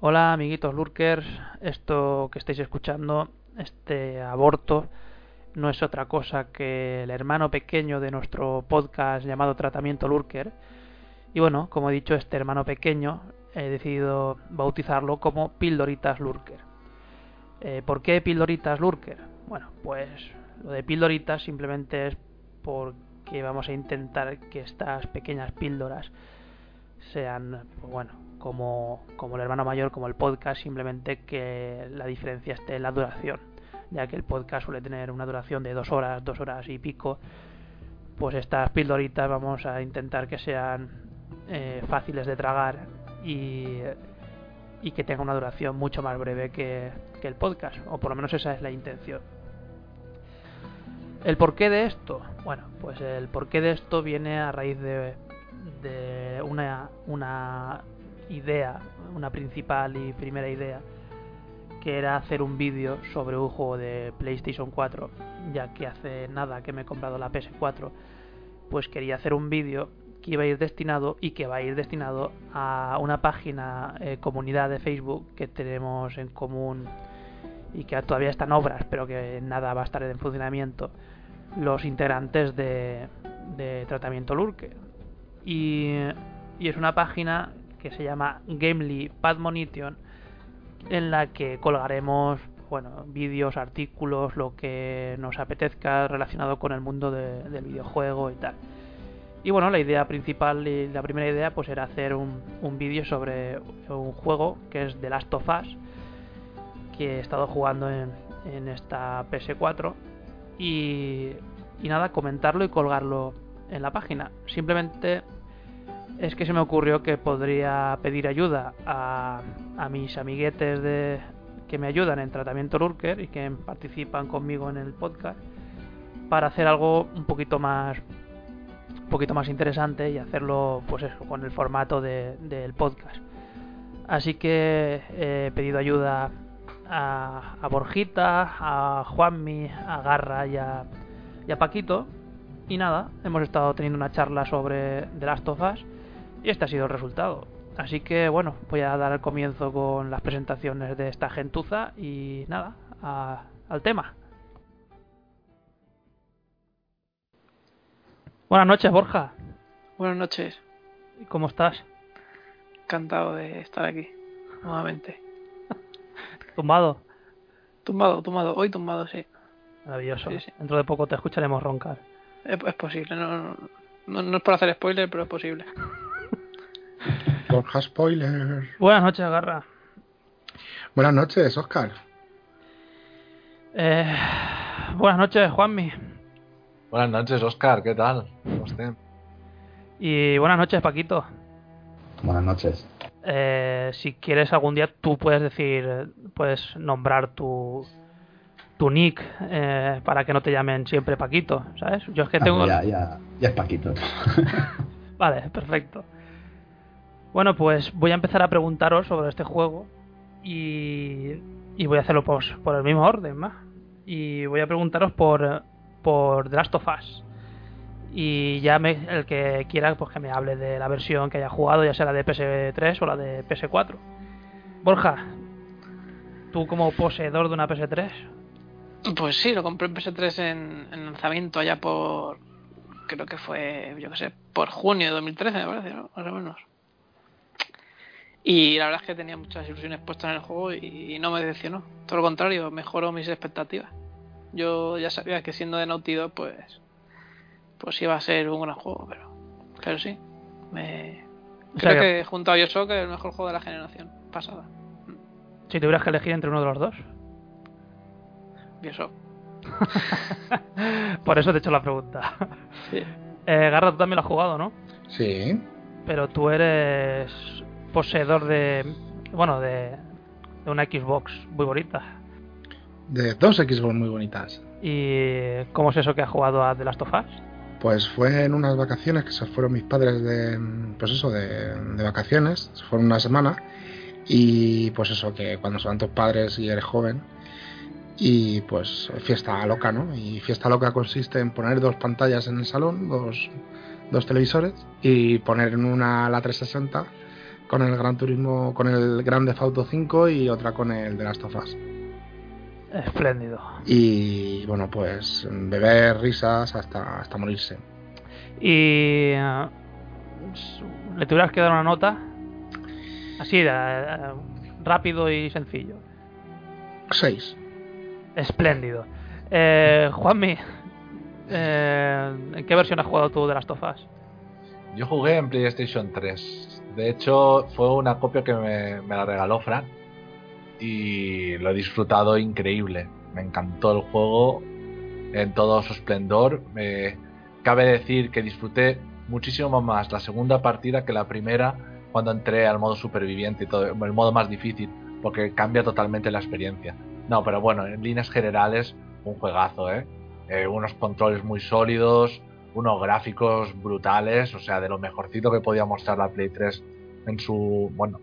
Hola amiguitos lurkers, esto que estáis escuchando, este aborto, no es otra cosa que el hermano pequeño de nuestro podcast llamado Tratamiento Lurker. Y bueno, como he dicho, este hermano pequeño he decidido bautizarlo como Pildoritas Lurker. Eh, ¿Por qué Pildoritas Lurker? Bueno, pues lo de Pildoritas simplemente es porque vamos a intentar que estas pequeñas píldoras sean, pues bueno, como, como el hermano mayor, como el podcast, simplemente que la diferencia esté en la duración, ya que el podcast suele tener una duración de dos horas, dos horas y pico, pues estas pildoritas vamos a intentar que sean eh, fáciles de tragar y, y que tengan una duración mucho más breve que, que el podcast, o por lo menos esa es la intención. ¿El porqué de esto? Bueno, pues el porqué de esto viene a raíz de, de una, una idea, una principal y primera idea, que era hacer un vídeo sobre un juego de PlayStation 4, ya que hace nada que me he comprado la PS4, pues quería hacer un vídeo que iba a ir destinado y que va a ir destinado a una página eh, comunidad de Facebook que tenemos en común y que todavía está en obras, pero que nada va a estar en funcionamiento, los integrantes de, de Tratamiento Lurke. Y, y es una página que se llama Gamely Padmonition, en la que colgaremos bueno, vídeos, artículos, lo que nos apetezca relacionado con el mundo de, del videojuego y tal. Y bueno, la idea principal y la primera idea pues era hacer un, un vídeo sobre un juego que es The Last of Us, que he estado jugando en, en esta PS4 y, y nada, comentarlo y colgarlo en la página. Simplemente es que se me ocurrió que podría pedir ayuda a, a mis amiguetes de, que me ayudan en tratamiento Lurker y que participan conmigo en el podcast para hacer algo un poquito más un poquito más interesante y hacerlo pues eso, con el formato de, del podcast. Así que he pedido ayuda a, a Borjita a Juanmi a Garra y a, Paquito. Y nada, hemos estado teniendo una charla sobre The Last of y este ha sido el resultado. Así que bueno, voy a dar el comienzo con las presentaciones de esta gentuza y nada, a- al tema. Buenas noches, Borja. Buenas noches, ¿Cómo estás? encantado de estar aquí nuevamente. ¿Tumbado? Tumbado, tumbado, hoy tumbado, sí. Maravilloso. Sí, sí. Dentro de poco te escucharemos roncar. Es, es posible, no, no, no es por hacer spoiler, pero es posible. Borja Spoiler. Buenas noches, Garra. Buenas noches, Oscar. Eh, buenas noches, Juanmi. Buenas noches, Oscar, ¿qué tal? ¿Cómo estén? Y buenas noches, Paquito. Buenas noches. Eh, si quieres algún día tú puedes decir, puedes nombrar tu tu nick eh, para que no te llamen siempre Paquito, ¿sabes? Yo es que Ah, tengo... ya, ya, ya es Paquito. Vale, perfecto. Bueno, pues voy a empezar a preguntaros sobre este juego y, voy a hacerlo por el mismo orden, ¿va? Y voy a preguntaros por, por The Last of Us. Y ya el que quiera pues que me hable de la versión que haya jugado, ya sea la de PS3 o la de PS4. Borja, tú como poseedor de una PS3, Pues sí, lo compré en PS3 en, en lanzamiento allá por. Creo que fue, yo qué sé, por junio de 2013, me parece, ¿no? Más menos. Y la verdad es que tenía muchas ilusiones puestas en el juego y, y no me decepcionó. Todo lo contrario, mejoró mis expectativas. Yo ya sabía que siendo de Naughty Dog, pues, pues iba a ser un gran juego, pero, pero sí. Me... O sea Creo que- que junto a Bioshock es el mejor juego de la generación pasada. Si tuvieras que elegir entre uno de los dos. Bioshock. Por eso te he hecho la pregunta. Sí. Eh, Garra, tú también lo has jugado, ¿no? Sí. Pero tú eres poseedor de. Bueno, de, de una Xbox muy bonita. De dos Xbox muy bonitas. ¿Y cómo es eso que has jugado a The Last of Us? Pues fue en unas vacaciones que se fueron mis padres de, pues eso, de, de vacaciones, se fueron una semana y pues eso, que cuando son tus padres y eres joven y pues fiesta loca, ¿no? Y fiesta loca consiste en poner dos pantallas en el salón, dos, dos televisores y poner en una la 360 con el Gran Turismo, con el Gran Theft Auto 5 y otra con el de Last of Us. Espléndido. Y bueno, pues beber risas hasta, hasta morirse. Y. eh, ¿Le tuvieras que dar una nota? Así, eh, rápido y sencillo. 6. Espléndido. Eh, Juanmi, eh, ¿en qué versión has jugado tú de Last of Us? Yo jugué en PlayStation 3. De hecho, fue una copia que me, me la regaló Frank. Y lo he disfrutado increíble. Me encantó el juego en todo su esplendor. Me- cabe decir que disfruté muchísimo más la segunda partida que la primera cuando entré al modo superviviente y todo, el modo más difícil, porque cambia totalmente la experiencia. No, pero bueno, en líneas generales, un juegazo, ¿eh? Eh, unos controles muy sólidos, unos gráficos brutales, o sea, de lo mejorcito que podía mostrar la Play 3 en su, bueno,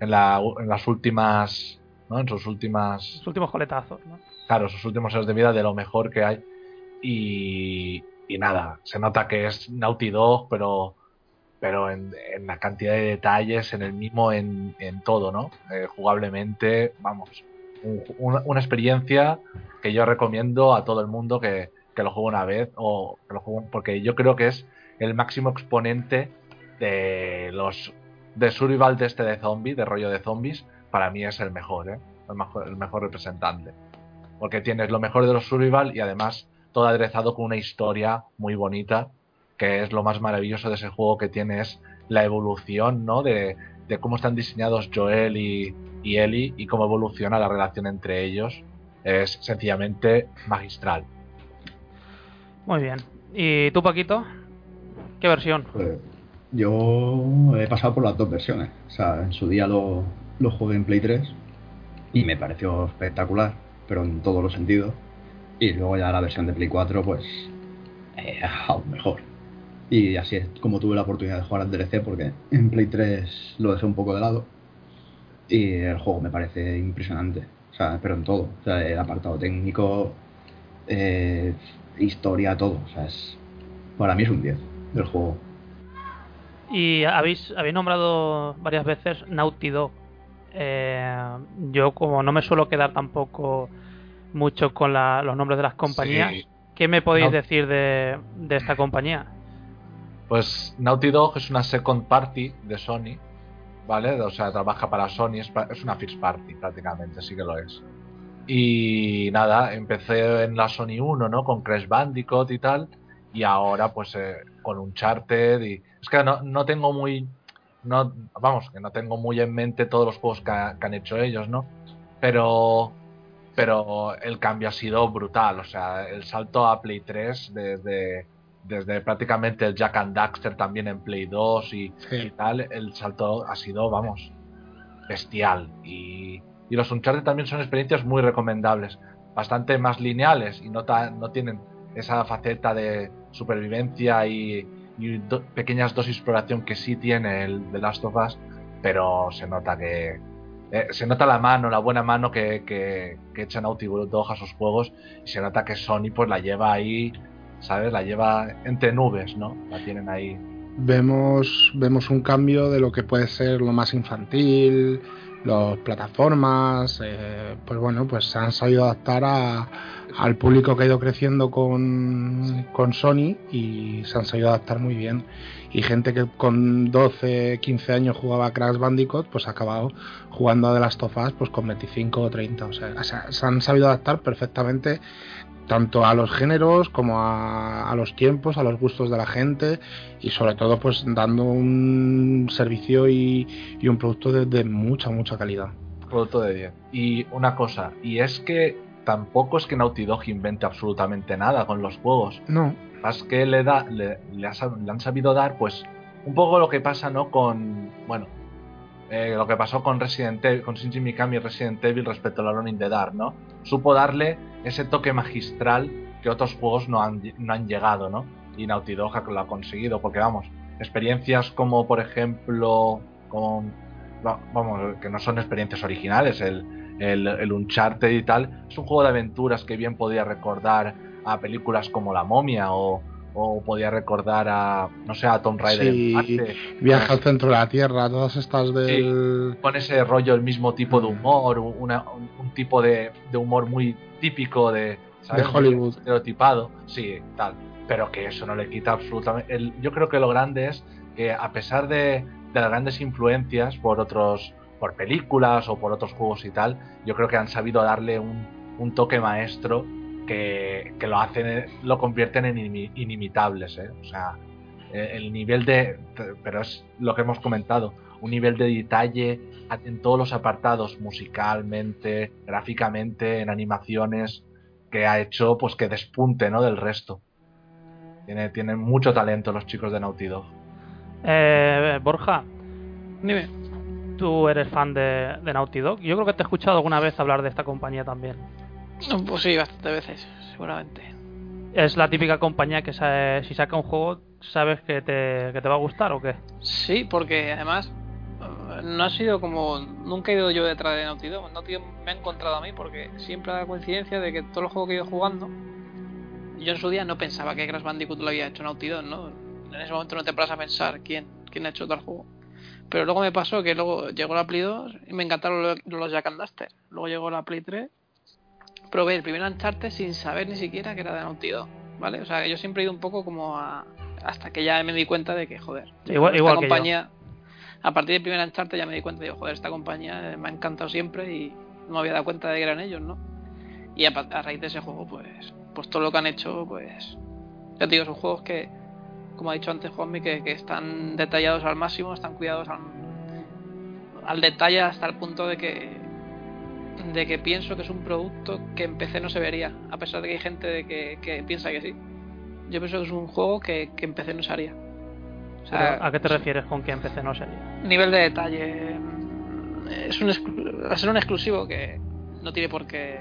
en, la, en las últimas, ¿no? En sus últimas, Los últimos coletazos, ¿no? claro, sus últimos años de vida, de lo mejor que hay. Y, y nada, se nota que es Naughty Dog, pero, pero en, en la cantidad de detalles, en el mismo, en, en todo, ¿no? Eh, jugablemente, vamos, un- una, una experiencia que yo recomiendo a todo el mundo que, que lo juegue una vez o que lo porque yo creo que es el máximo exponente de los de survival de este de zombie, de rollo de zombies, para mí es el mejor, ¿eh? el mejor, el mejor representante. Porque tienes lo mejor de los survival y además todo aderezado con una historia muy bonita, que es lo más maravilloso de ese juego que tiene es la evolución, ¿no? De, de cómo están diseñados Joel y, y Ellie y cómo evoluciona la relación entre ellos. Es sencillamente magistral. Muy bien. ¿Y tú, Paquito? ¿Qué versión? Pues, yo he pasado por las dos versiones. O sea, en su día lo, lo jugué en Play 3 y me pareció espectacular, pero en todos los sentidos. Y luego ya la versión de Play 4, pues eh, aún mejor. Y así es como tuve la oportunidad de jugar al DLC, porque en Play 3 lo dejé un poco de lado. Y el juego me parece impresionante. O sea, pero en todo. O sea, el apartado técnico, eh, historia, todo. O sea, es, para mí es un 10 del juego. Y habéis, habéis nombrado varias veces Naughty Dog. Eh, yo como no me suelo quedar tampoco mucho con la- los nombres de las compañías, Sí. ¿qué me podéis decir de, de esta compañía? Pues Naughty Dog es una second party de Sony, ¿vale? O sea, trabaja para Sony, es una first party prácticamente, sí que lo es. Y nada, empecé en la Sony 1, ¿no? Con Crash Bandicoot y tal, y ahora pues eh, con Uncharted y... Es que no, no tengo muy... No, vamos, que no tengo muy en mente todos los juegos que, ha- que han hecho ellos, ¿no? Pero pero el cambio ha sido brutal. O sea, el salto a Play 3 desde, desde prácticamente el Jack and Daxter también en Play 2 y, Sí. y tal, el salto ha sido, vamos, bestial. Y, y los Uncharted también son experiencias muy recomendables, bastante más lineales y no, tan- no tienen esa faceta de supervivencia y, pequeñas dosis de exploración que sí tiene el The Last of Us, pero se nota que, eh, se nota la mano, la buena mano que, que, que echa Naughty a sus juegos y se nota que Sony pues la lleva ahí, ¿sabes? La lleva entre nubes, ¿no? La tienen ahí. Vemos, vemos un cambio de lo que puede ser lo más infantil, las plataformas, eh, pues bueno, pues se han sabido adaptar a, al público que ha ido creciendo con, con Sony y se han sabido adaptar muy bien. Y gente que con 12, 15 años jugaba Crash Bandicoot, pues ha acabado jugando a The Last of Us pues con 25 o 30. O sea, se- se han sabido adaptar perfectamente tanto a los géneros como a, a los tiempos, a los gustos de la gente y sobre todo pues dando un servicio y, y un producto de, de mucha, mucha calidad. Producto de 10. Y una cosa, y es que tampoco es que Naughty Dog invente absolutamente nada con los juegos. No, Más que le, da, le, le ha sab- le han sabido dar, pues, un poco lo que pasa, ¿no? Con, bueno, eh, lo que pasó con Resident Evil, con Shinji Mikami y Resident Evil respecto a Alone in the Dark, ¿no? Supo darle ese toque magistral que otros juegos no han, no han llegado, ¿no? Y Naughty Dog lo ha conseguido, porque vamos, experiencias como, por ejemplo, con, va- vamos, que no son experiencias originales, el, el, el Uncharted y tal, es un juego de aventuras que bien podía recordar a películas como La Momia o, o podía recordar a, no sé, a Tomb Raider Sí, Marte. Viaje al centro de la Tierra, todas estas del... Con ese rollo, el mismo tipo de humor, una- un, un tipo de, de humor muy típico de, ¿sabes? De Hollywood. Estereotipado, sí, tal. Pero que eso no le quita absolutamente. el- yo creo que lo grande es que a pesar de, de las grandes influencias por otros, por películas o por otros juegos y tal, yo creo que han sabido darle un, un toque maestro que, que lo hacen, lo convierten en inimi- inimitables, ¿eh? O sea, eh, el nivel de. Pero es lo que hemos comentado, un nivel de detalle en todos los apartados, musicalmente, gráficamente, en animaciones, que ha hecho pues que despunte ¿no? del resto. Tiene, tienen mucho talento los chicos de Naughty Dog. Eh, Borja, Dime. tú eres fan de, de Naughty Dog. Yo creo que te he escuchado alguna vez hablar de esta compañía también. Pues sí, bastantes veces, seguramente. Es la típica compañía que sabe- si saca un juego sabes que te, que te va a gustar o qué. Sí, porque además eh, no ha sido como. Nunca he ido yo detrás de Naughty Dog. Naughty Dog me ha encontrado a mí porque siempre da la coincidencia de que todos los juegos que he ido jugando, yo en su día no pensaba que Crash Bandicoot lo había hecho Naughty Dog, ¿no? En ese momento no te paras a pensar quién, quién ha hecho tal juego. Pero luego me pasó que luego llegó la Play 2 y me encantaron los, los Jack and. Luego llegó la Play 3. Probé el primer Uncharted sin saber ni siquiera que era de Naughty Dog, ¿vale? O sea, que yo siempre he ido un poco como a... Hasta que ya me di cuenta de que, joder, Igual- esta igual que yo. compañía... A partir del primer Uncharted ya me di cuenta, digo, joder, esta compañía me ha encantado siempre y no me había dado cuenta de que eran ellos, ¿no? Y a, a raíz de ese juego, pues, pues todo lo que han hecho, pues, ya te digo, son juegos que, como ha dicho antes Juanmi, que, que están detallados al máximo, están cuidados al, al detalle hasta el punto de que de que pienso que es un producto que en PC no se vería, a pesar de que hay gente de que, que piensa que sí. Yo pienso que es un juego que, que en PC no se haría. O sea, Pero, ¿A qué te refieres con que empecé no sería? nivel de detalle mm, es un a ser un exclusivo que no tiene por qué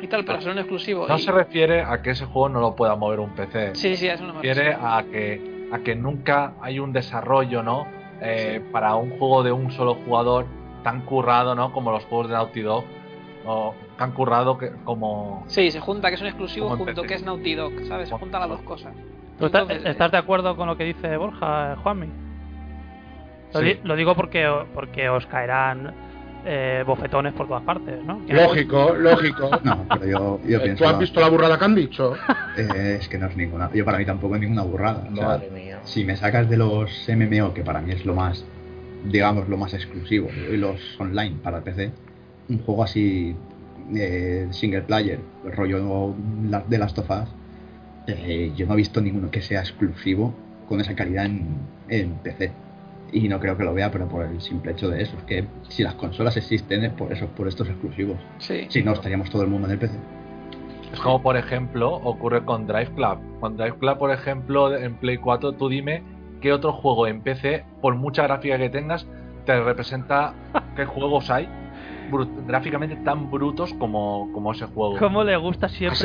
y tal pero va a ser un exclusivo No y- se refiere a que ese juego no lo pueda mover un PC. sí sí a eso no me Se refiere a que, a que nunca hay un desarrollo, ¿no? Eh, Para un juego de un solo jugador tan currado, ¿no? Como los juegos de Naughty Dog. O tan currado que como... sí se junta que es un exclusivo junto que es Naughty Dog sabes se juntan las dos cosas ¿Tú estás, Entonces, estás de acuerdo con lo que dice Borja, eh, Juanmi? Lo, Sí. di- lo digo porque, porque os caerán eh, bofetones por todas partes, ¿no? Lógico, lógico. No, pero yo, yo Eh, pienso. ¿Tú has visto la burrada que han dicho? eh, es que no es ninguna. Yo para mí tampoco es ninguna burrada. O sea, Madre mía. si me sacas de los MMO, que para mí es lo más, digamos, lo más exclusivo, y los online para PC, un juego así eh, single player, rollo la- de las tofas, eh, yo no he visto ninguno que sea exclusivo con esa calidad en, en PC. Y no creo que lo vea, pero por el simple hecho de eso, es que si las consolas existen es por eso, por estos exclusivos. sí Si no, estaríamos todo el mundo en el PC. Es como, por ejemplo, ocurre con Drive Club. Con Drive Club, por ejemplo, en Play 4, tú dime qué otro juego en PC, por mucha gráfica que tengas, te representa qué juegos hay gráficamente tan brutos como, como ese juego. ¿Cómo le gusta siempre...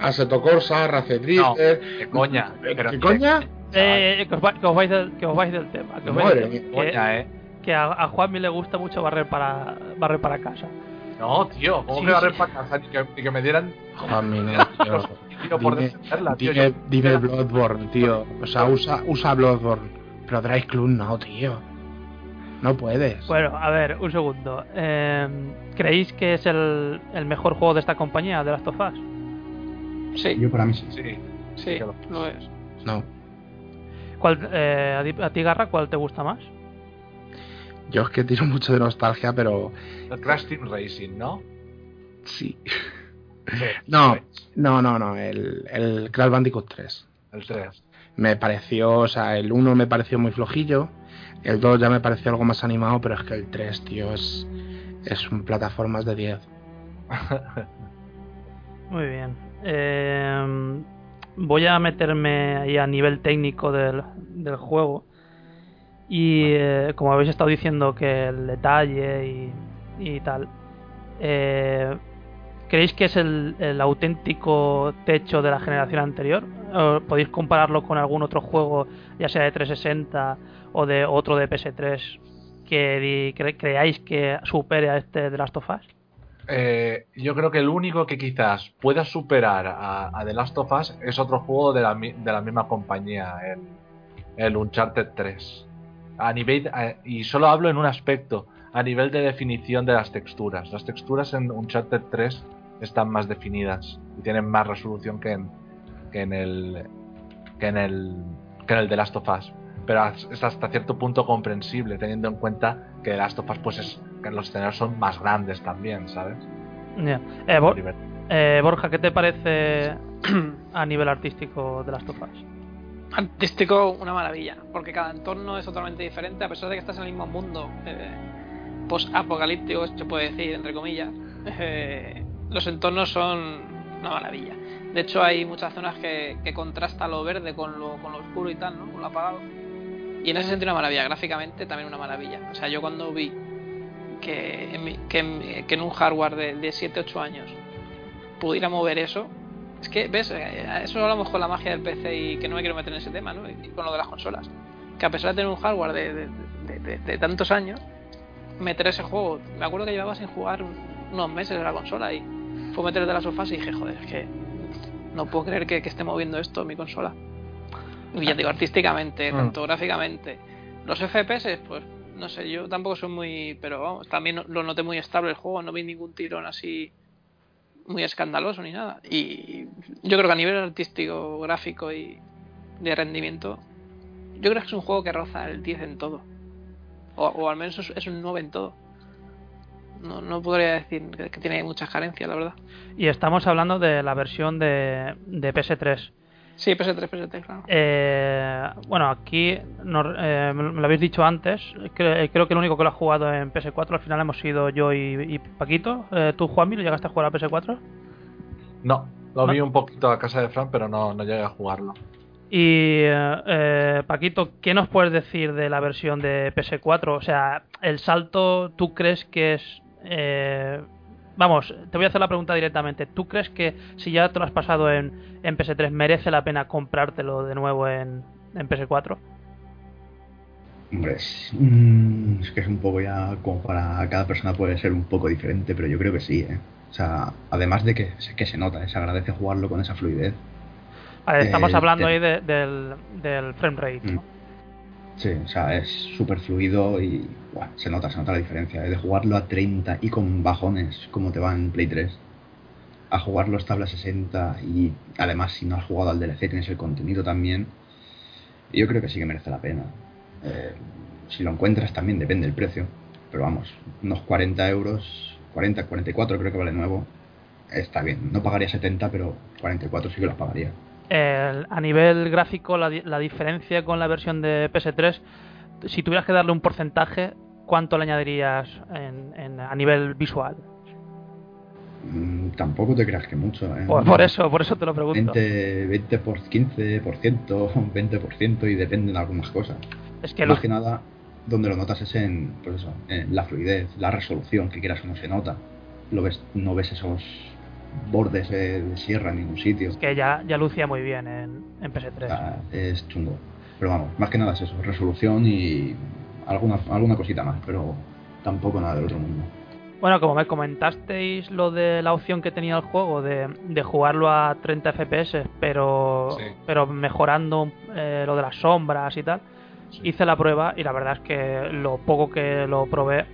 Assetto Corsa, Racet Drifter. ¿Qué coña? Pero- ¿Qué coña? Eh, que, os va- que os vais del, que os vais del tema. Que, vais del. Coña, eh. que a, a Juanmi le gusta mucho barrer para barrer para casa. No, tío, ¿cómo Sí, que va a sí. repasar? O sea, Ni que, ni que me dieran no, tío. tiro por Dime, defenderla, tío. dime, Yo- dime Bloodborne, tío. O sea, usa, usa Bloodborne. Pero Drive Club no, tío. No puedes. Bueno, a ver, un segundo. Eh, ¿Creéis que es el, el mejor juego de esta compañía, de Last of Us? Sí, Yo para mí sí. Sí, sí, que lo- es. No. ¿Cuál, eh, a ti- a ti, Garra, cuál te gusta más? Yo es que tiro mucho de nostalgia, pero El Crash Team Racing, ¿no? sí. Sí, No, no, no, no. El, el Crash Bandicoot 3. El 3. Me pareció, o sea, el 1 me pareció muy flojillo. El 2 ya me pareció algo más animado, pero es que el 3, tío, es, es un plataformas de 10. Muy bien. Eh, voy a meterme ahí a nivel técnico del, del juego. Y eh, como habéis estado diciendo que el detalle y, y tal. eh, ¿Creéis que es el, el auténtico techo de la generación anterior? ¿O ¿Podéis compararlo con algún otro juego, ya sea de 360 o de otro de PS3, que creáis que supere a este de Last of Us? Eh, yo creo que el único que quizás pueda superar a, a The Last of Us es otro juego de la, de la misma compañía, el, el Uncharted 3. A nivel, a- y solo hablo en un aspecto, a nivel de definición de las texturas. Las texturas en Uncharted 3 están más definidas y tienen más resolución que en, que en el que en el que en el The Last of Us. Pero es hasta cierto punto comprensible, teniendo en cuenta que The Last of Us, pues es, que los escenarios son más grandes también, ¿sabes? Eh, Nivel- eh, Borja, ¿qué te parece a nivel artístico de Last of Us? Artístico, una maravilla, porque cada entorno es totalmente diferente, a pesar de que estás en el mismo mundo eh, post-apocalíptico, se puede decir, entre comillas. eh, los entornos son una maravilla. De hecho, hay muchas zonas que, que contrasta lo verde con lo, con lo oscuro y tal, ¿no? Con lo apagado. Y en ese sentido, una maravilla. Gráficamente, también una maravilla. O sea, yo cuando vi que en, mi- que en, que en un hardware de, de 7-8 años pudiera mover eso, es que, ¿ves? Eh, Eso hablamos con la magia del PC y que no me quiero meter en ese tema, ¿no? Y con lo de las consolas. Que a pesar de tener un hardware de, de- de- de- de tantos años, meter ese juego. Me acuerdo que llevaba sin jugar un- unos meses en la consola y fue meter de las sofás y dije, joder, es que no puedo creer que, que esté moviendo esto mi consola. Y ya digo, artísticamente, Mm. tanto gráficamente. Los FPS, pues no sé, yo tampoco soy muy. Pero vamos, también lo noté muy estable el juego, no vi ningún tirón así muy escandaloso ni nada. Y yo creo que a nivel artístico, gráfico y de rendimiento, yo creo que es un juego que roza el 10 en todo. O, o al menos es, un 9 en todo. No, no podría decir que, que tiene muchas carencias, la verdad. Y estamos hablando de la versión de, de PS3. Sí, PS3, PS3, claro. Eh, bueno, aquí no- eh, me lo habéis dicho antes. Cre- creo que el único que lo ha jugado en PS4 al final hemos sido yo y, y Paquito. Eh, ¿Tú, Juanmi, lo llegaste a jugar a PS4? No, lo ¿No? vi un poquito a casa de Fran, pero no, no llegué a jugarlo. Y eh, eh, Paquito, ¿qué nos puedes decir de la versión de PS4? O sea, el salto, ¿tú crees que es... vamos, te voy a hacer la pregunta directamente. ¿Tú crees que si ya te lo has pasado en, en PS3 merece la pena comprártelo de nuevo en, en PS4? Hombre, es, mm, es que es un poco ya como para cada persona puede ser un poco diferente, pero yo creo que sí, ¿eh? O sea, además de que, se- que se nota, ¿eh? se agradece jugarlo con esa fluidez. Vale, estamos Eh, hablando te- ahí de- del, del frame rate. ¿no? Mm. Sí, o sea, es súper fluido y buah, se nota, se nota la diferencia. ¿eh? De jugarlo a 30 y con bajones, como te va en Play 3, a jugarlo estable a 60 y además si no has jugado al DLC tienes el contenido también, yo creo que sí que merece la pena. Eh, si lo encuentras también depende del precio, pero vamos, unos 40 euros, 40, 44 creo que vale nuevo, está bien. No pagaría 70, pero 44 sí que los pagaría. El- a nivel gráfico, la, la diferencia con la versión de PS3, si tuvieras que darle un porcentaje, ¿cuánto le añadirías en- en- a nivel visual? Mm, tampoco te creas que mucho. ¿eh? Por, por eso, por eso te lo pregunto. 20, 20 por 15%, 20% y depende de algunas cosas. Es que Más lo- que nada, donde lo notas es en, pues eso, en la fluidez, la resolución, que quieras o no se nota. Lo ves, no ves esos bordes eh, de sierra en ningún sitio. que ya, ya lucía muy bien en, en PS3. Ah, es chungo. Pero vamos, más que nada es eso, resolución y alguna, alguna cosita más, pero tampoco nada del otro mundo. Bueno, como me comentasteis lo de la opción que tenía el juego de, de jugarlo a 30 FPS, pero, Sí. pero mejorando eh, lo de las sombras y tal, hice la prueba y la verdad es que lo poco que lo probé,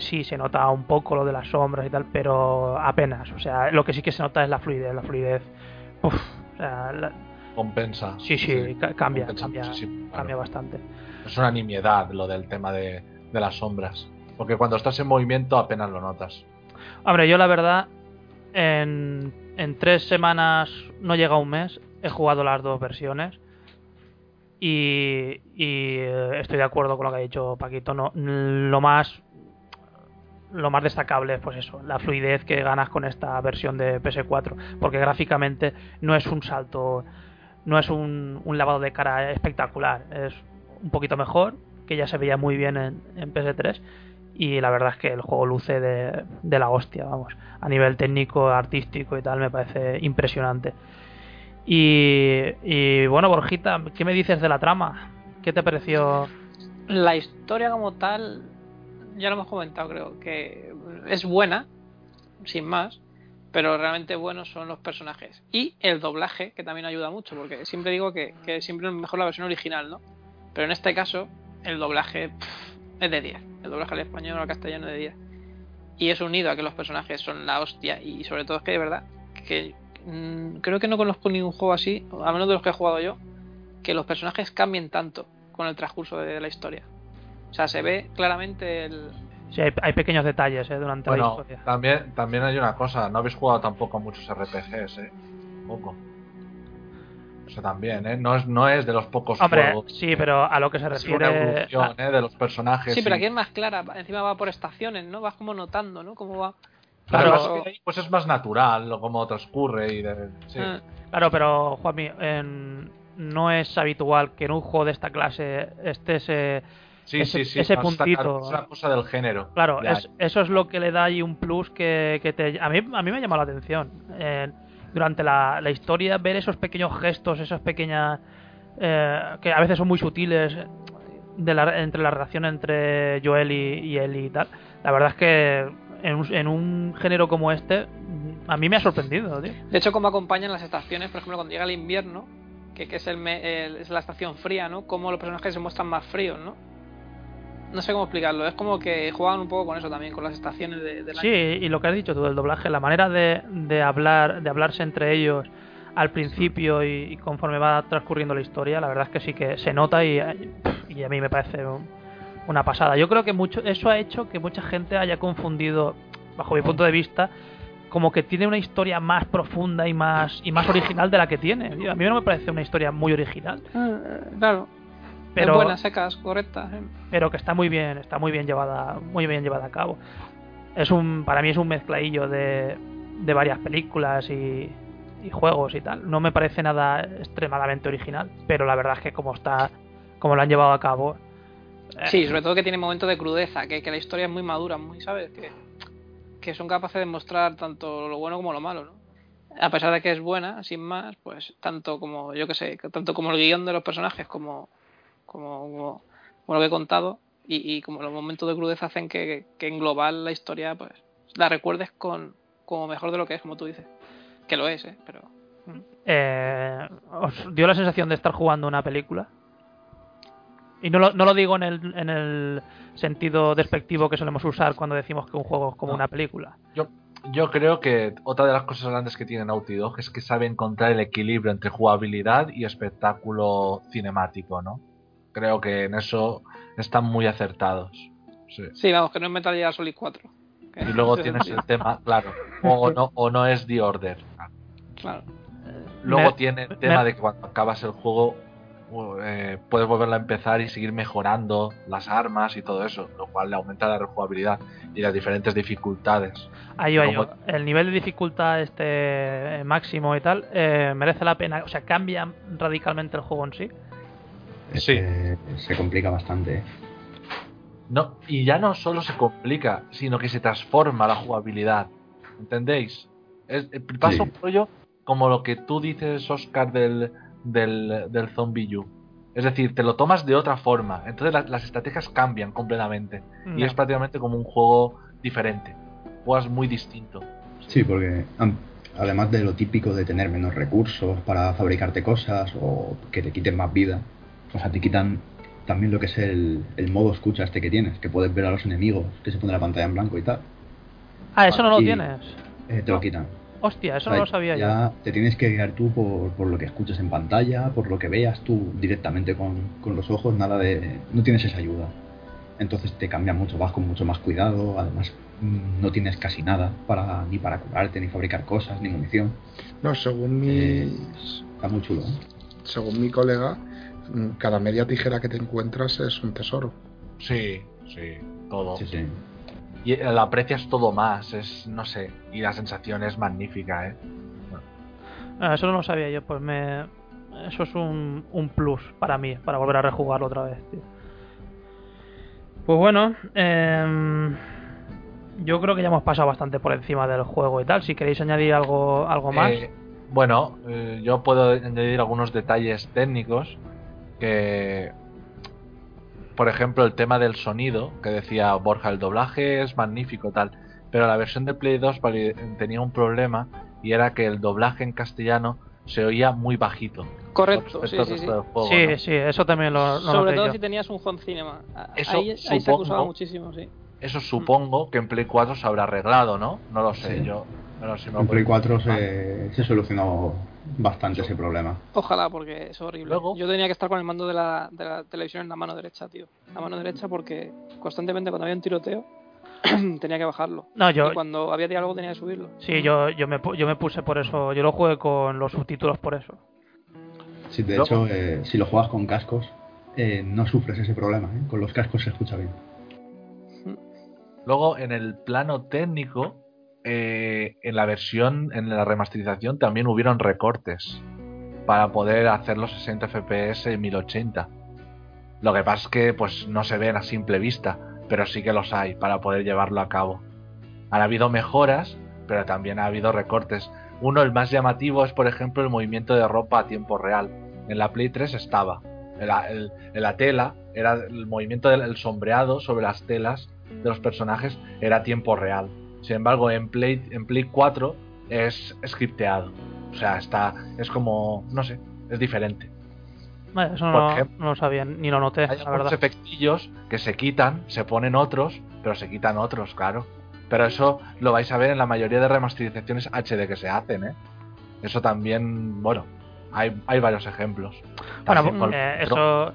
sí se nota un poco lo de las sombras y tal, pero apenas. O sea, lo que sí que se nota es la fluidez. La fluidez uf, o sea, la- Compensa. sí, sí, ca- cambia, cambia, claro. cambia bastante. Es una nimiedad lo del tema de, de las sombras. Porque cuando estás en movimiento apenas lo notas. Hombre, yo la verdad, en, en tres semanas, no llega un mes, he jugado las dos versiones. Y, y, eh, estoy de acuerdo con lo que ha dicho Paquito. No, lo más lo más destacable es pues eso, la fluidez que ganas con esta versión de PS4, porque gráficamente no es un salto, no es un, un lavado de cara espectacular, es un poquito mejor, que ya se veía muy bien en, en PS3 y la verdad es que el juego luce de, de la hostia, vamos, a nivel técnico, artístico y tal, me parece impresionante. Y, y bueno, Borjita, ¿qué me dices de la trama? ¿Qué te pareció? La historia como tal, ya lo hemos comentado, creo que es buena, sin más, pero realmente buenos son los personajes. Y el doblaje, que también ayuda mucho, porque siempre digo que, siempre es mejor la versión original, ¿no? Pero en este caso, el doblaje es de 10. El doblaje al español o al castellano es de 10. Y es unido a que los personajes son la hostia, y sobre todo es que de verdad, que mm, creo que no conozco ningún juego así, a menos de los que he jugado yo, que los personajes cambien tanto con el transcurso de la historia. O sea, se ve claramente el... Sí, hay, hay pequeños detalles ¿eh? durante la historia. también, también hay una cosa. No habéis jugado tampoco a muchos RPGs, ¿eh? Poco. Eso también, ¿eh? No es, no es de los pocos Hombre, juegos. sí, pero a lo que se Es una refiere... evolución, ¿eh? De los personajes. Sí, pero y- aquí es más clara. Encima va por estaciones, ¿no? Vas como notando, ¿no? Cómo va... Claro. pues es más natural como transcurre y de, sí. Ah, Claro, pero Juanmi, en- no es habitual que en un juego de esta clase esté ese... sí, ese- sí, sí, ese puntito. Es una cosa del género. Claro, es- eso es lo que le da ahí un plus que, que te... A mí, a mí me ha llamado la atención. Eh, durante la, la historia, ver esos pequeños gestos, esas pequeñas... eh, que a veces son muy sutiles de la- entre la relación entre Joel y, y Ellie y tal. La verdad es que en un, en un género como este, a mí me ha sorprendido, tío. De hecho, como acompañan las estaciones, por ejemplo, cuando llega el invierno, que, que es, el, me- el- es la estación fría, ¿no? Cómo los personajes se muestran más fríos, ¿no? No sé cómo explicarlo. Es como que juegan un poco con eso también, con las estaciones de, del Sí, año. y lo que has dicho tú del doblaje, la manera de, de hablar, de hablarse entre ellos al principio y, y conforme va transcurriendo la historia, la verdad es que sí que se nota y, y a mí me parece un- una pasada. Yo creo que mucho eso ha hecho que mucha gente haya confundido, bajo mi punto de vista, como que tiene una historia más profunda y más y más original de la que tiene. A mí no me parece una historia muy original, Ah, claro. Pero Es buenas, secas, correctas. ¿eh? pero que está muy bien, está muy bien llevada, muy bien llevada a cabo. Es un, para mí es un mezcladillo de, de varias películas y, y juegos y tal. No me parece nada extremadamente original, pero la verdad es que como está, como lo han llevado a cabo. eh, Sí, sobre todo que tiene momentos de crudeza, que, que la historia es muy madura, muy, ¿sabes? Que, que son capaces de mostrar tanto lo bueno como lo malo, ¿no? A pesar de que es buena, sin más, pues tanto como, yo que sé, tanto como el guion de los personajes como, como, como, como lo que he contado y, y como los momentos de crudeza hacen que, que en global la historia, pues, la recuerdes con como mejor de lo que es, como tú dices. Que lo es, ¿eh? Pero... eh, ¿Os dio la sensación de estar jugando una película? Y no lo, no lo digo en el, en el sentido despectivo que solemos usar cuando decimos que un juego es como No. una película. Yo, yo creo que otra de las cosas grandes que tiene Naughty Dog es que sabe encontrar el equilibrio entre jugabilidad y espectáculo cinemático, ¿no? Creo que en eso están muy acertados. Sí. Sí, vamos, que no es Metal Gear Solid 4. Que- Y luego tienes el tema, claro, o no, o no es The Order. Claro. Luego Me- tiene el me- tema de que cuando acabas el juego eh, puedes volverlo a empezar y seguir mejorando las armas y todo eso, lo cual le aumenta la rejugabilidad y las diferentes dificultades. Ahí va Como- yo. El nivel de dificultad este eh, máximo y tal, eh, merece la pena. O sea, cambia radicalmente el juego en sí. Sí. se complica bastante. ¿eh? No, y ya no solo se complica, sino que se transforma la jugabilidad. ¿Entendéis? Es, eh, pasa Sí. un rollo como lo que tú dices, Oscar, del, del, del Zombie U. Es decir, te lo tomas de otra forma. Entonces la- las estrategias cambian completamente. Y es prácticamente como un juego diferente. Juegas muy distinto. Sí, porque además de lo típico de tener menos recursos para fabricarte cosas o que te quiten más vida, o sea, te quitan también lo que es el, el modo escucha este que tienes, que puedes ver a los enemigos, que se pone la pantalla en blanco y tal. Ah, eso no lo Y- tienes. Eh, te lo quitan. Hostia, eso O sea, no lo sabía yo. ya te tienes que guiar tú por, por lo que escuches en pantalla, por lo que veas tú directamente con, con los ojos, nada de. no tienes esa ayuda. Entonces te cambia mucho, vas con mucho más cuidado, además mm, no tienes casi nada para ni para curarte, ni fabricar cosas, ni munición. No, según Eh, mis, está muy chulo. ¿eh? según mi colega, cada media tijera que te encuentras es un tesoro. Sí, sí, todo. Sí, sí. Y eh, lo aprecias todo más, es, no sé, y la sensación es magnífica, ¿eh? Ah, eso no lo sabía yo, pues me... Eso es un, un plus para mí, para volver a rejugarlo otra vez, tío. Pues bueno, em, yo creo que ya hemos pasado bastante por encima del juego y tal. Si queréis añadir algo, algo más. Eh, bueno, eh, yo puedo añadir algunos detalles técnicos que, por ejemplo, el tema del sonido, que decía Borja, el doblaje es magnífico tal, pero la versión de Play 2 vali- tenía un problema y era que el doblaje en castellano se oía muy bajito. Correcto, sí, sí, sí. juego, sí, ¿no? sí, eso también lo, lo Sobre todo yo. si tenías un home cinema. Eso ahí, ahí se supongo. acusaba muchísimo, sí. Eso supongo que en Play 4 se habrá arreglado, ¿no? No lo sé, Sí. yo. Bueno, si me lo En Play puedes 4 confirmar. se, se solucionó bastante ese problema. Ojalá, porque es horrible. Luego- Yo tenía que estar con el mando de la, de la televisión en la mano derecha, tío. La mano derecha porque constantemente cuando había un tiroteo tenía que bajarlo. No, yo, Y cuando había algo tenía que subirlo. sí, yo, yo, me, yo me puse por eso. Yo lo jugué con los subtítulos por eso. Sí, de Luego- hecho, eh, si lo juegas con cascos, eh, no sufres ese problema. ¿eh? Con los cascos se escucha bien. Luego, en el plano técnico, eh, en la versión, en la remasterización, también hubieron recortes para poder hacer los 60 FPS en 1080. Lo que pasa es que pues no se ven a simple vista, pero sí que los hay para poder llevarlo a cabo. Han habido mejoras, pero también ha habido recortes. Uno, el más llamativo, es por ejemplo el movimiento de ropa a tiempo real. En la Play 3 estaba. En la, tela era el movimiento del el sombreado sobre las telas de los personajes era a tiempo real. Sin embargo, en Play, en Play 4 es scripteado. O sea, está, es como, no sé, es diferente. Vale, eso Por no, ejemplo, no lo sabía, ni lo noté, Hay la verdad. efectillos que se quitan, se ponen otros, pero se quitan otros, claro. Pero eso lo vais a ver en la mayoría de remasterizaciones HD que se hacen, ¿eh? Eso también, bueno, hay, hay varios ejemplos. Bueno, eh, eso,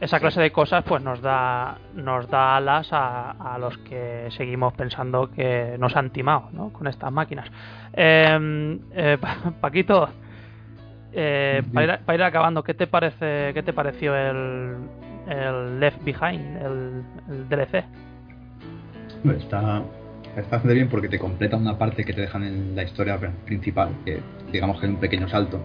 esa clase de cosas pues nos da nos da alas a, a los que seguimos pensando que nos han timado ¿no? con estas máquinas. Eh, eh, Pa- Paquito, eh, para, ir, para ir acabando, ¿qué te parece qué te pareció el, el Left Behind, el, el DLC? Está, está bastante bien porque te completa una parte que te dejan en la historia principal, que digamos que hay un pequeño salto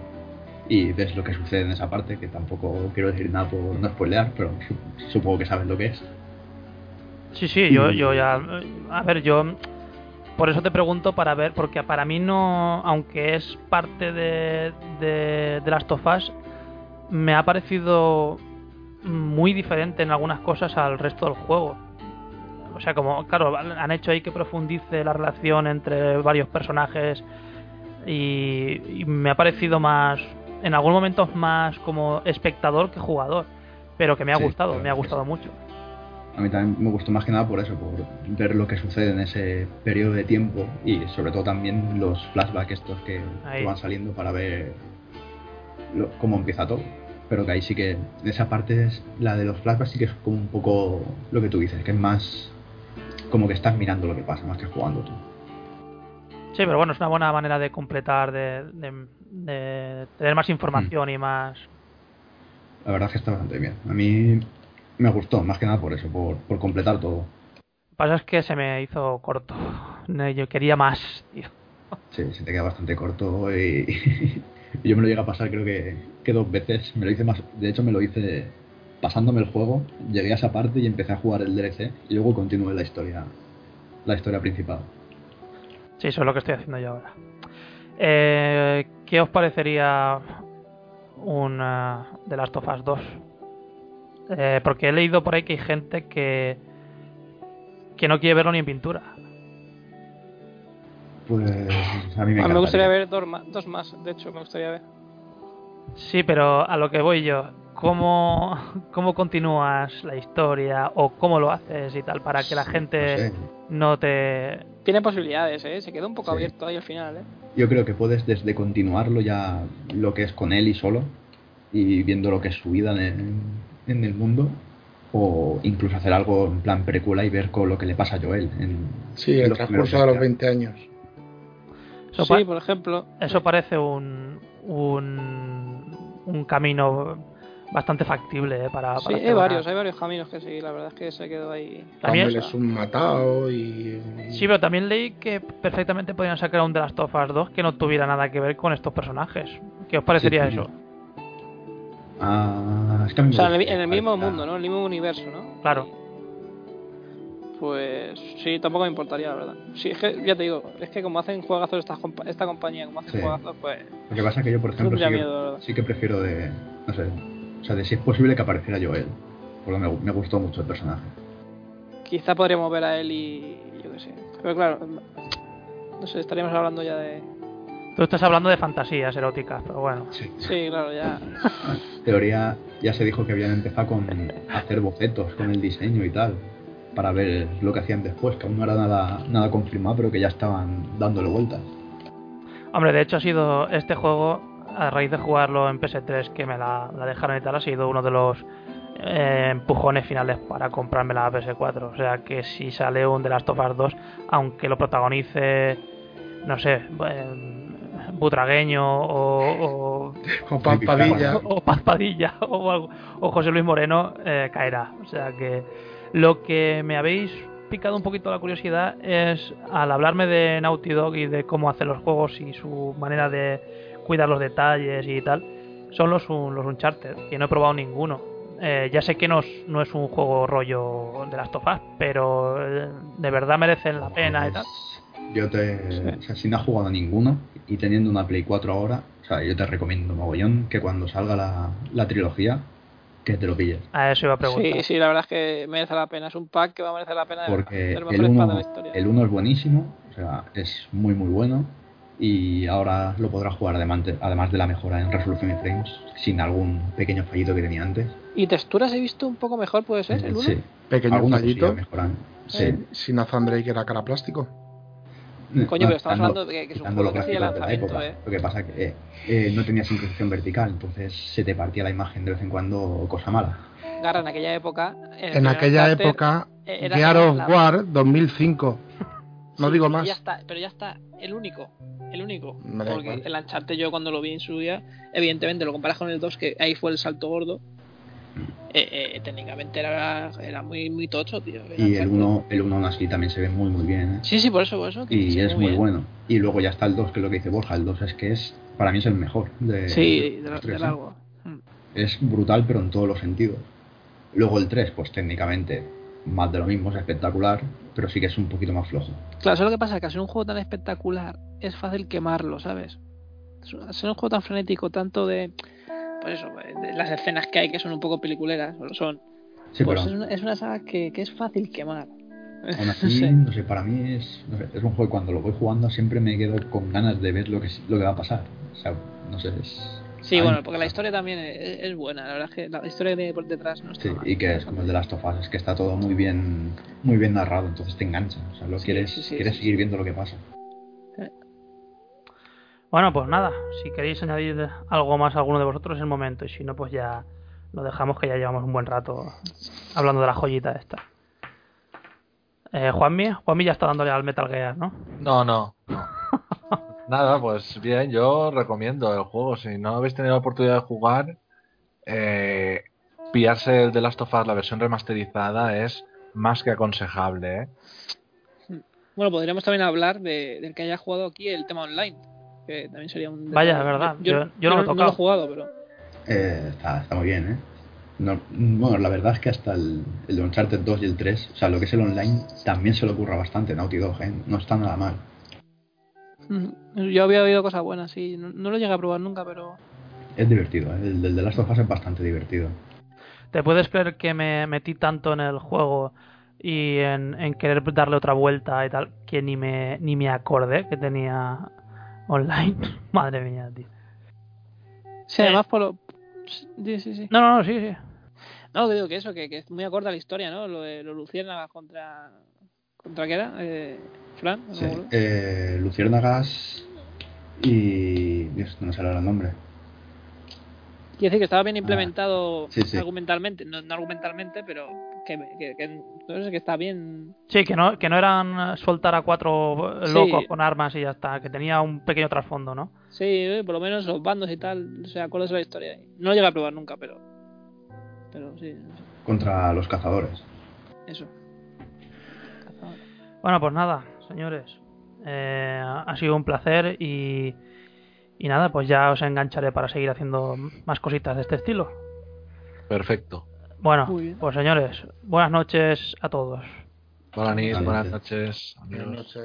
y ves lo que sucede en esa parte, que tampoco quiero decir nada por no spoilear, pero su- supongo que sabes lo que es. Sí, sí, yo, yo ya. A ver, yo. Por eso te pregunto para ver, porque para mí no. Aunque es parte de, de, de Last of Us, me ha parecido muy diferente en algunas cosas al resto del juego. O sea, como, claro, han hecho ahí que profundice la relación entre varios personajes y, y me ha parecido más. En algunos momentos más como espectador que jugador. Pero que me ha Sí, gustado, me ha gustado mucho. A mí también me gustó más que nada por eso, por ver lo que sucede en ese periodo de tiempo y sobre todo también los flashbacks estos que, van saliendo para ver lo- cómo empieza todo. Pero que ahí sí que, esa parte, es, la de los flashbacks sí que es como un poco lo que tú dices, que es más como que estás mirando lo que pasa, más que jugando tú. Sí, pero bueno, es una buena manera de completar, de, de- de tener más información y más... La verdad es que está bastante bien. A mí me gustó, más que nada por eso, por, por completar todo. Lo que pasa es que se me hizo corto. Yo quería más, tío. Sí, se te queda bastante corto y, y yo me lo llegué a pasar creo que, que dos veces. Me lo hice más, de hecho me lo hice pasándome el juego, llegué a esa parte y empecé a jugar el DLC y luego continué la historia, la historia principal. Sí, eso es lo que estoy haciendo yo ahora. Eh, ¿Qué os parecería un eh, The Last of Us 2? Eh, porque he leído por ahí que hay gente que que no quiere verlo ni en pintura. Pues a mí me, A mí me gustaría ver dos más, dos más, de hecho, me gustaría ver. Sí, pero a lo que voy yo, cómo, cómo continúas la historia o cómo lo haces y tal para que la No gente sé. no te... Tiene posibilidades, ¿eh? Se queda un poco Sí. abierto ahí al final, ¿eh? Yo creo que puedes desde continuarlo ya lo que es con él y solo y viendo lo que es su vida en el, en el mundo o incluso hacer algo en plan precuela y ver con lo que le pasa a Joel. En, Sí, en el transcurso de los días. 20 años. Eso, sí, por ejemplo. eso parece un, un, un camino bastante factible eh, para, Sí, para hay hacer una- varios, hay varios caminos que seguir. La verdad es que se quedó ahí. También- es un matado y... Sí, pero también leí que perfectamente podrían sacar un The Last of Us 2 que no tuviera nada que ver con estos personajes. ¿Qué os parecería Sí, eso? Ah, es que O sea, en el, en mismo mundo, ¿no? En el mismo universo, ¿no? Claro. Pues sí, tampoco me importaría, la verdad. Sí, es que, ya te digo, es que como hacen juegazos esta, esta compañía, como hacen Sí. juegazos, pues Lo que pasa es que yo, por ejemplo, sí que, miedo, sí que prefiero de. No sé. O sea, de si es posible que apareciera Joel. Porque me, me gustó mucho el personaje. Quizá podríamos ver a él y yo qué sé. Pero claro, no sé, estaríamos hablando ya de... Tú estás hablando de fantasías eróticas, pero bueno. Sí. Sí, claro, ya... teoría ya se dijo que habían empezado con hacer bocetos con el diseño y tal para ver lo que hacían después que aún no era nada nada confirmado pero que ya estaban dándole vueltas Hombre, de hecho ha sido este juego, a raíz de jugarlo en PS3 que me la, la dejaron y tal, ha sido uno de los eh, empujones finales para comprarme la PS4. O sea que si sale un The Last of Us 2, aunque lo protagonice, no sé, eh, Butragueño o, o, O Paz Padilla. o Paz Padilla o, algo- o José Luis Moreno, eh, caerá. O sea que lo que me habéis picado un poquito la curiosidad es al hablarme de Naughty Dog y de cómo hace los juegos y su manera de cuidar los detalles y tal, son los, un- los Uncharted, que no he probado ninguno. Eh, ya sé que no es, no es un juego rollo de las tofas, pero eh, de verdad merecen la pena y tal. yo te o sea, si no has jugado a ninguno y teniendo una Play 4 ahora o sea yo te recomiendo mogollón que cuando salga la, la trilogía que te lo pilles A eso iba a preguntar. Sí, sí, la verdad es que merece la pena. Es un pack que va a merecer la pena porque. De el mejores packs de 1 la historia. el uno es buenísimo o sea es muy muy bueno y ahora lo podrás jugar además de, la mejora en resolución y frames sin algún pequeño fallito que tenía antes Y texturas he visto un poco mejor, puede ser, el sí Pequeño fallito. sí Eh, Sin Nathan Drake era cara plástico. Coño, pero estamos hablando de que, que es un juego los casi de gráficos de la lanzamiento, época. ¿eh? Lo que pasa es que eh, eh, no tenía sincronización vertical, entonces se te partía la imagen de vez en cuando, cosa mala. Garra, en aquella época. En primer aquella época, era- Gear of War 2005. No Sí, digo más. Ya está, pero ya está, el único. El único. Me Porque igual. el Uncharted yo cuando lo vi en su día, evidentemente lo comparas con el 2, que ahí fue el salto gordo. Eh, eh, técnicamente era, era muy, muy tocho, tío. el Y el Uncharted. 1 el uno aún así también se ve muy muy bien. ¿eh? Sí, sí, por eso, por eso. que Y es muy bien. bueno. Y luego ya está el 2, que es lo que dice Borja. El 2 es que es, para mí es el mejor. De, Sí, de, los de tres, ¿eh? largo. Mm. Es brutal, pero en todos los sentidos. Luego el 3, pues técnicamente más de lo mismo, es espectacular, pero sí que es un poquito más flojo. Claro, eso es lo que pasa, que ser un juego tan espectacular es fácil quemarlo, ¿sabes? Es un- Al ser un juego tan frenético, tanto de... Pues eso, de las escenas que hay que son un poco peliculeras, o lo son. Sí, pues pero es, una, es una saga que, que es fácil quemar. Aún así, Sí. no sé, para mí es, no sé, es un juego que cuando lo voy jugando siempre me quedo con ganas de ver lo que, lo que va a pasar. O sea, no sé, es... Sí, Ay, bueno, porque la historia también es, es buena, la verdad es que la historia que tiene por detrás no está Sí, mal. y que es como el de las tofas, es que está todo muy bien muy bien narrado, entonces te engancha. O sea, lo Sí, quieres, sí, sí, quieres sí, seguir sí. viendo lo que pasa. Bueno, pues nada, si queréis añadir algo más a alguno de vosotros es el momento, y si no, pues ya lo dejamos que ya llevamos un buen rato hablando de la joyita esta. Eh, Juanmi, Juanmi ya está dándole al Metal Gear, ¿no? No, no. no. Nada, pues bien, yo recomiendo el juego. Si no habéis tenido la oportunidad de jugar, eh, pillarse el The Last of Us, la versión remasterizada, es más que aconsejable. ¿eh? Bueno, podríamos también hablar de, del que haya jugado aquí el tema online, que también sería un... Vaya, detalle. verdad, Yo, yo- yo no lo he no, tocado. he jugado, pero... Eh, está, está muy bien, ¿eh? No- bueno, la verdad es que hasta el, el de Uncharted 2 y el 3, o sea, lo que es el online, también se le ocurra bastante Naughty Dog, ¿eh? No está nada mal. Yo había oído cosas buenas, sí. No, no lo llegué a probar nunca, pero... Es divertido, ¿eh? El del The Last of Us es bastante divertido. ¿Te puedes creer que me metí tanto en el juego y en, en querer darle otra vuelta y tal que ni me, ni me acordé que tenía online? Madre mía, tío. Sí, Eh. además por lo... Sí, sí, sí. No, no, no, sí, sí. No, que digo que eso, que, que es muy acorde a la historia, ¿no? Lo de los luciérnagas contra... ¿Contra qué era? Eh, ¿Fran? Sí, eh, Luciérnagas y. Dios, no me sale ahora el nombre. Quiere decir que estaba bien implementado Ah, sí, sí. argumentalmente, no, no argumentalmente, pero que, que, que, no sé, que está bien. Sí, que no, que no eran soltar a cuatro Sí. locos con armas y ya está, que tenía un pequeño trasfondo, ¿no? Sí, eh, por lo menos los bandos y tal, o sea, acuerdas de la historia. No lo llegué a probar nunca, pero. Pero sí, Contra los cazadores. eso. Bueno, pues nada, señores. Eh, ha sido un placer y, y nada, pues ya os engancharé para seguir haciendo más cositas de este estilo. Perfecto. Bueno, pues señores, buenas noches a todos. Buenas noches, Buenas buenas noches. noches. Buenas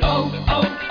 Adiós.